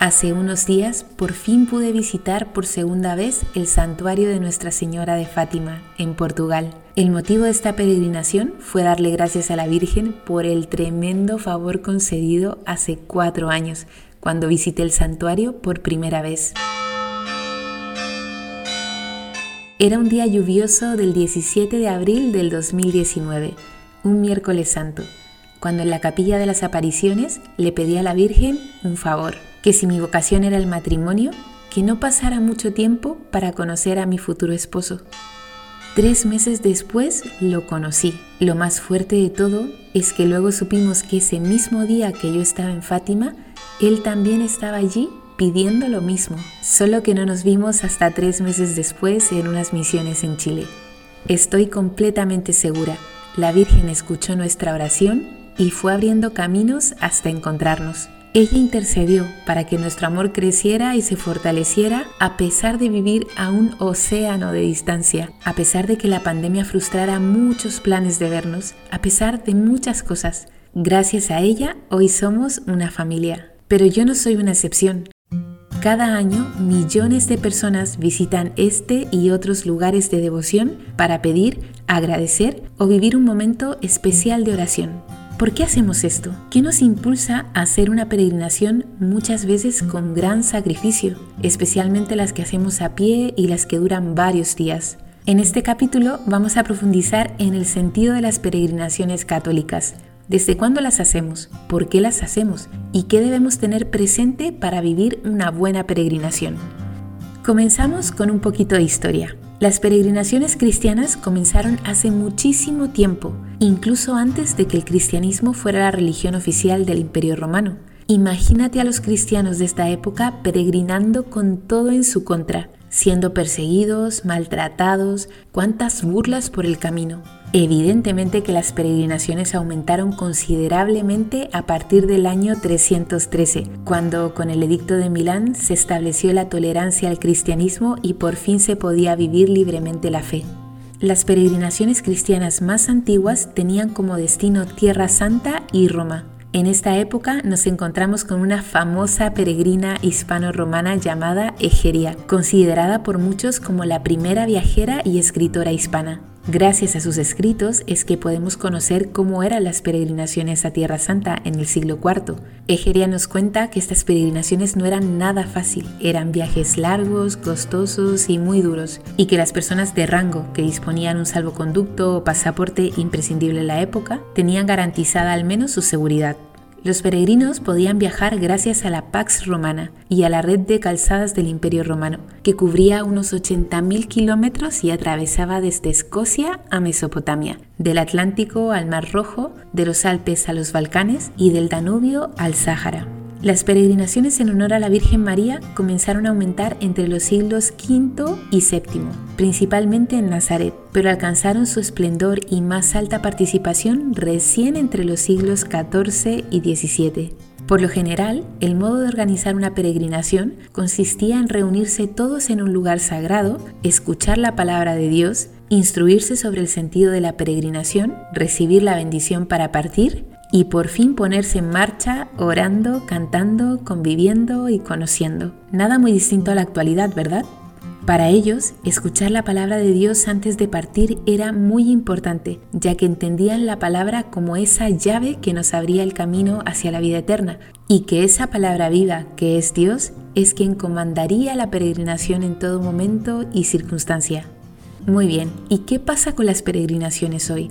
Hace unos días por fin pude visitar por segunda vez el santuario de Nuestra Señora de Fátima, en Portugal. El motivo de esta peregrinación fue darle gracias a la Virgen por el tremendo favor concedido hace cuatro años, cuando visité el santuario por primera vez. Era un día lluvioso del 17 de abril del 2019, un miércoles santo, cuando en la capilla de las apariciones le pedí a la Virgen un favor que si mi vocación era el matrimonio, que no pasara mucho tiempo para conocer a mi futuro esposo. Tres meses después lo conocí. Lo más fuerte de todo es que luego supimos que ese mismo día que yo estaba en Fátima, él también estaba allí pidiendo lo mismo, solo que no nos vimos hasta tres meses después en unas misiones en Chile. Estoy completamente segura, la Virgen escuchó nuestra oración y fue abriendo caminos hasta encontrarnos. Ella intercedió para que nuestro amor creciera y se fortaleciera a pesar de vivir a un océano de distancia, a pesar de que la pandemia frustrara muchos planes de vernos, a pesar de muchas cosas. Gracias a ella, hoy somos una familia. Pero yo no soy una excepción. Cada año millones de personas visitan este y otros lugares de devoción para pedir, agradecer o vivir un momento especial de oración. ¿Por qué hacemos esto? ¿Qué nos impulsa a hacer una peregrinación muchas veces con gran sacrificio, especialmente las que hacemos a pie y las que duran varios días? En este capítulo vamos a profundizar en el sentido de las peregrinaciones católicas. ¿Desde cuándo las hacemos? ¿Por qué las hacemos? ¿Y qué debemos tener presente para vivir una buena peregrinación? Comenzamos con un poquito de historia. Las peregrinaciones cristianas comenzaron hace muchísimo tiempo, incluso antes de que el cristianismo fuera la religión oficial del Imperio Romano. Imagínate a los cristianos de esta época peregrinando con todo en su contra, siendo perseguidos, maltratados, cuántas burlas por el camino. Evidentemente que las peregrinaciones aumentaron considerablemente a partir del año 313, cuando con el edicto de Milán se estableció la tolerancia al cristianismo y por fin se podía vivir libremente la fe. Las peregrinaciones cristianas más antiguas tenían como destino Tierra Santa y Roma. En esta época nos encontramos con una famosa peregrina hispano-romana llamada Egeria, considerada por muchos como la primera viajera y escritora hispana. Gracias a sus escritos es que podemos conocer cómo eran las peregrinaciones a Tierra Santa en el siglo IV. Egeria nos cuenta que estas peregrinaciones no eran nada fácil, eran viajes largos, costosos y muy duros, y que las personas de rango que disponían un salvoconducto o pasaporte imprescindible en la época tenían garantizada al menos su seguridad. Los peregrinos podían viajar gracias a la Pax Romana y a la red de calzadas del Imperio Romano, que cubría unos 80.000 kilómetros y atravesaba desde Escocia a Mesopotamia, del Atlántico al Mar Rojo, de los Alpes a los Balcanes y del Danubio al Sáhara. Las peregrinaciones en honor a la Virgen María comenzaron a aumentar entre los siglos V y VII, principalmente en Nazaret, pero alcanzaron su esplendor y más alta participación recién entre los siglos XIV y XVII. Por lo general, el modo de organizar una peregrinación consistía en reunirse todos en un lugar sagrado, escuchar la palabra de Dios, instruirse sobre el sentido de la peregrinación, recibir la bendición para partir y por fin ponerse en marcha orando, cantando, conviviendo y conociendo. Nada muy distinto a la actualidad, ¿verdad? Para ellos, escuchar la palabra de Dios antes de partir era muy importante, ya que entendían la palabra como esa llave que nos abría el camino hacia la vida eterna, y que esa palabra viva, que es Dios, es quien comandaría la peregrinación en todo momento y circunstancia. Muy bien, ¿y qué pasa con las peregrinaciones hoy?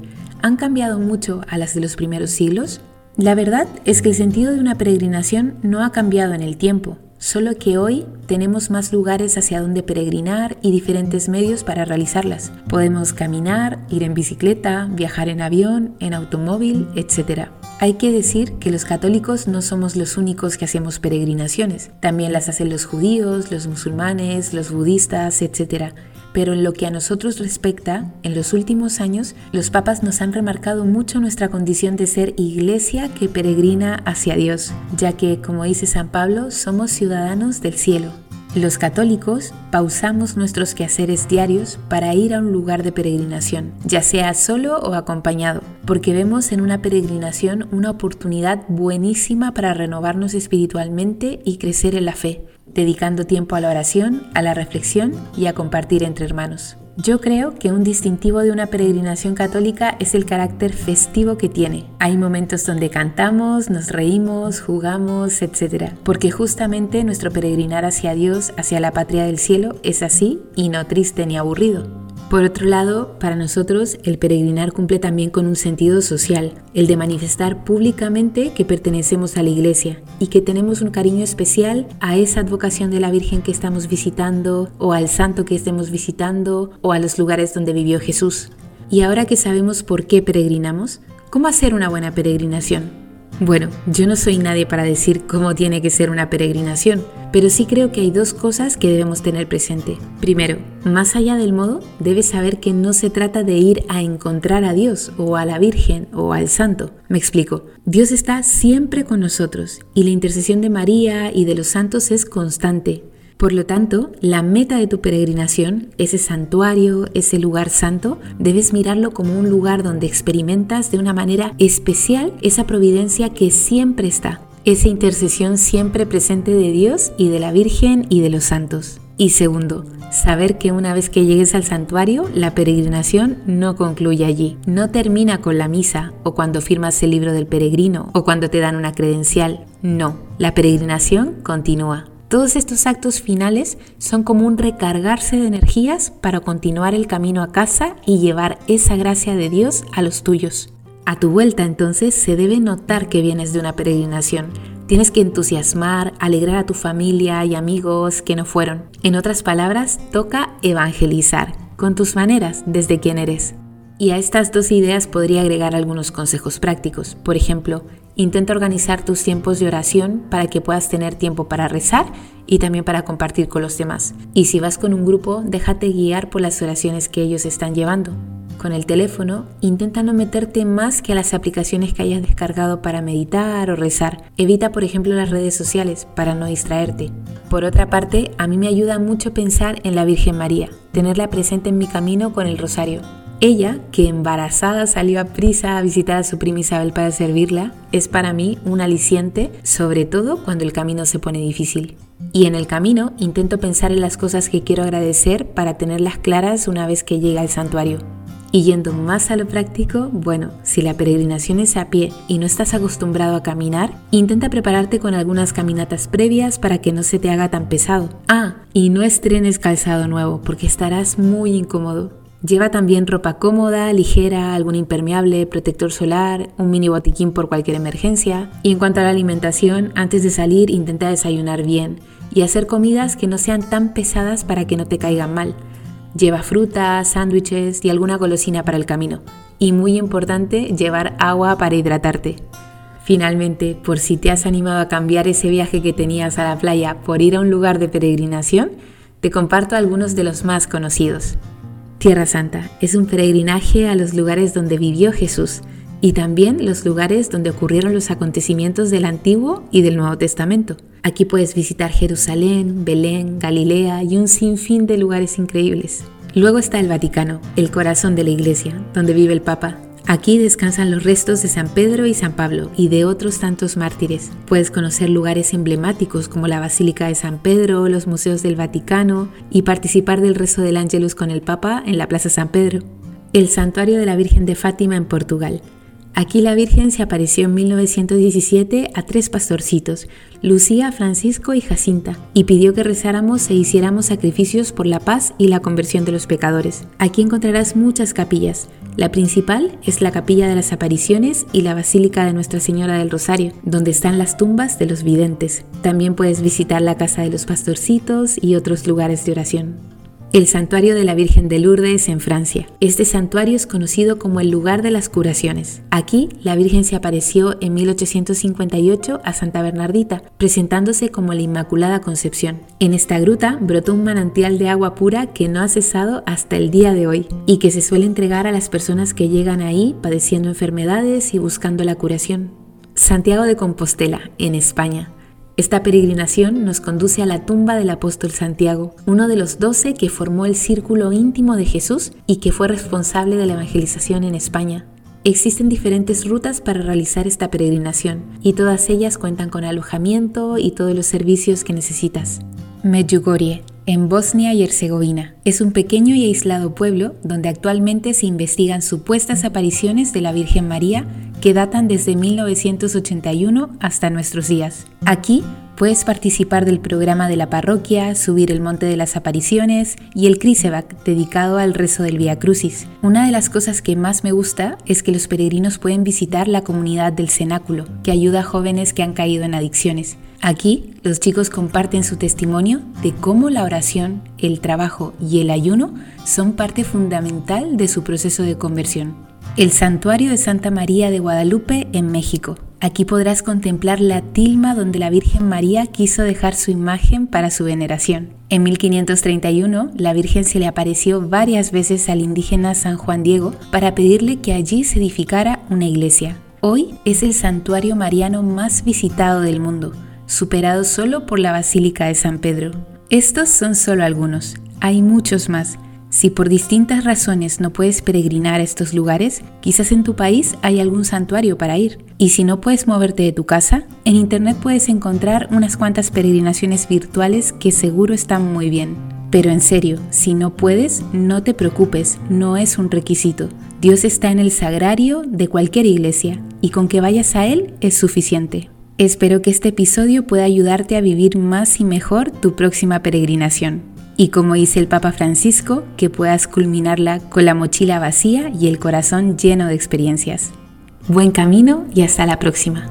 ¿Han cambiado mucho a las de los primeros siglos? La verdad es que el sentido de una peregrinación no ha cambiado en el tiempo, solo que hoy tenemos más lugares hacia donde peregrinar y diferentes medios para realizarlas. Podemos caminar, ir en bicicleta, viajar en avión, en automóvil, etc. Hay que decir que los católicos no somos los únicos que hacemos peregrinaciones, también las hacen los judíos, los musulmanes, los budistas, etc. Pero en lo que a nosotros respecta, en los últimos años, los papas nos han remarcado mucho nuestra condición de ser iglesia que peregrina hacia Dios, ya que, como dice San Pablo, somos ciudadanos del cielo. Los católicos pausamos nuestros quehaceres diarios para ir a un lugar de peregrinación, ya sea solo o acompañado, porque vemos en una peregrinación una oportunidad buenísima para renovarnos espiritualmente y crecer en la fe, dedicando tiempo a la oración, a la reflexión y a compartir entre hermanos. Yo creo que un distintivo de una peregrinación católica es el carácter festivo que tiene. Hay momentos donde cantamos, nos reímos, jugamos, etc. Porque justamente nuestro peregrinar hacia Dios, hacia la patria del cielo, es así y no triste ni aburrido. Por otro lado, para nosotros el peregrinar cumple también con un sentido social, el de manifestar públicamente que pertenecemos a la iglesia y que tenemos un cariño especial a esa advocación de la Virgen que estamos visitando o al santo que estemos visitando o a los lugares donde vivió Jesús. Y ahora que sabemos por qué peregrinamos, ¿cómo hacer una buena peregrinación? Bueno, yo no soy nadie para decir cómo tiene que ser una peregrinación, pero sí creo que hay dos cosas que debemos tener presente. Primero, más allá del modo, debes saber que no se trata de ir a encontrar a Dios o a la Virgen o al Santo. Me explico. Dios está siempre con nosotros y la intercesión de María y de los santos es constante. Por lo tanto, la meta de tu peregrinación, ese santuario, ese lugar santo, debes mirarlo como un lugar donde experimentas de una manera especial esa providencia que siempre está, esa intercesión siempre presente de Dios y de la Virgen y de los santos. Y segundo, saber que una vez que llegues al santuario, la peregrinación no concluye allí. No termina con la misa o cuando firmas el libro del peregrino o cuando te dan una credencial. No, la peregrinación continúa. Todos estos actos finales son como un recargarse de energías para continuar el camino a casa y llevar esa gracia de Dios a los tuyos. A tu vuelta entonces se debe notar que vienes de una peregrinación. Tienes que entusiasmar, alegrar a tu familia y amigos que no fueron. En otras palabras, toca evangelizar, con tus maneras, desde quién eres. Y a estas dos ideas podría agregar algunos consejos prácticos. Por ejemplo, intenta organizar tus tiempos de oración para que puedas tener tiempo para rezar y también para compartir con los demás. Y si vas con un grupo, déjate guiar por las oraciones que ellos están llevando. Con el teléfono, intenta no meterte más que a las aplicaciones que hayas descargado para meditar o rezar. Evita, por ejemplo, las redes sociales para no distraerte. Por otra parte, a mí me ayuda mucho pensar en la Virgen María, tenerla presente en mi camino con el rosario. Ella, que embarazada salió a prisa a visitar a su prima Isabel para servirla, es para mí un aliciente, sobre todo cuando el camino se pone difícil. Y en el camino intento pensar en las cosas que quiero agradecer para tenerlas claras una vez que llegue al santuario. Y yendo más a lo práctico, bueno, si la peregrinación es a pie y no estás acostumbrado a caminar, intenta prepararte con algunas caminatas previas para que no se te haga tan pesado. Ah, y no estrenes calzado nuevo porque estarás muy incómodo. Lleva también ropa cómoda, ligera, algún impermeable, protector solar, un mini botiquín por cualquier emergencia. Y en cuanto a la alimentación, antes de salir intenta desayunar bien y hacer comidas que no sean tan pesadas para que no te caigan mal. Lleva frutas, sándwiches y alguna golosina para el camino. Y muy importante, llevar agua para hidratarte. Finalmente, por si te has animado a cambiar ese viaje que tenías a la playa por ir a un lugar de peregrinación, te comparto algunos de los más conocidos. Tierra Santa es un peregrinaje a los lugares donde vivió Jesús y también los lugares donde ocurrieron los acontecimientos del Antiguo y del Nuevo Testamento. Aquí puedes visitar Jerusalén, Belén, Galilea y un sinfín de lugares increíbles. Luego está el Vaticano, el corazón de la Iglesia, donde vive el Papa, Aquí descansan los restos de San Pedro y San Pablo y de otros tantos mártires. Puedes conocer lugares emblemáticos como la Basílica de San Pedro, los museos del Vaticano y participar del rezo del Ángelus con el Papa en la Plaza San Pedro. El Santuario de la Virgen de Fátima en Portugal. Aquí la Virgen se apareció en 1917 a tres pastorcitos, Lucía, Francisco y Jacinta, y pidió que rezáramos e hiciéramos sacrificios por la paz y la conversión de los pecadores. Aquí encontrarás muchas capillas. La principal es la Capilla de las Apariciones y la Basílica de Nuestra Señora del Rosario, donde están las tumbas de los videntes. También puedes visitar la Casa de los Pastorcitos y otros lugares de oración. El santuario de la Virgen de Lourdes en Francia. Este santuario es conocido como el lugar de las curaciones. Aquí la Virgen se apareció en 1858 a Santa Bernardita, presentándose como la Inmaculada Concepción. En esta gruta brotó un manantial de agua pura que no ha cesado hasta el día de hoy y que se suele entregar a las personas que llegan ahí padeciendo enfermedades y buscando la curación. Santiago de Compostela, en España. Esta peregrinación nos conduce a la tumba del apóstol Santiago, uno de los doce que formó el círculo íntimo de Jesús y que fue responsable de la evangelización en España. Existen diferentes rutas para realizar esta peregrinación y todas ellas cuentan con alojamiento y todos los servicios que necesitas. Medjugorje, en Bosnia y Herzegovina. Es un pequeño y aislado pueblo donde actualmente se investigan supuestas apariciones de la Virgen María que datan desde 1981 hasta nuestros días. Aquí puedes participar del programa de la parroquia, subir el Monte de las Apariciones y el Krisevac dedicado al rezo del Via Crucis. Una de las cosas que más me gusta es que los peregrinos pueden visitar la comunidad del cenáculo, que ayuda a jóvenes que han caído en adicciones. Aquí los chicos comparten su testimonio de cómo la oración, el trabajo y el ayuno son parte fundamental de su proceso de conversión. El Santuario de Santa María de Guadalupe en México. Aquí podrás contemplar la tilma donde la Virgen María quiso dejar su imagen para su veneración. En 1531, la Virgen se le apareció varias veces al indígena San Juan Diego para pedirle que allí se edificara una iglesia. Hoy es el santuario mariano más visitado del mundo, superado solo por la Basílica de San Pedro. Estos son solo algunos, hay muchos más si por distintas razones no puedes peregrinar a estos lugares, quizás en tu país hay algún santuario para ir. Y si no puedes moverte de tu casa, en Internet puedes encontrar unas cuantas peregrinaciones virtuales que seguro están muy bien. Pero en serio, si no puedes, no te preocupes, no es un requisito. Dios está en el sagrario de cualquier iglesia y con que vayas a Él es suficiente. Espero que este episodio pueda ayudarte a vivir más y mejor tu próxima peregrinación y como dice el Papa Francisco, que puedas culminarla con la mochila vacía y el corazón lleno de experiencias. Buen camino y hasta la próxima.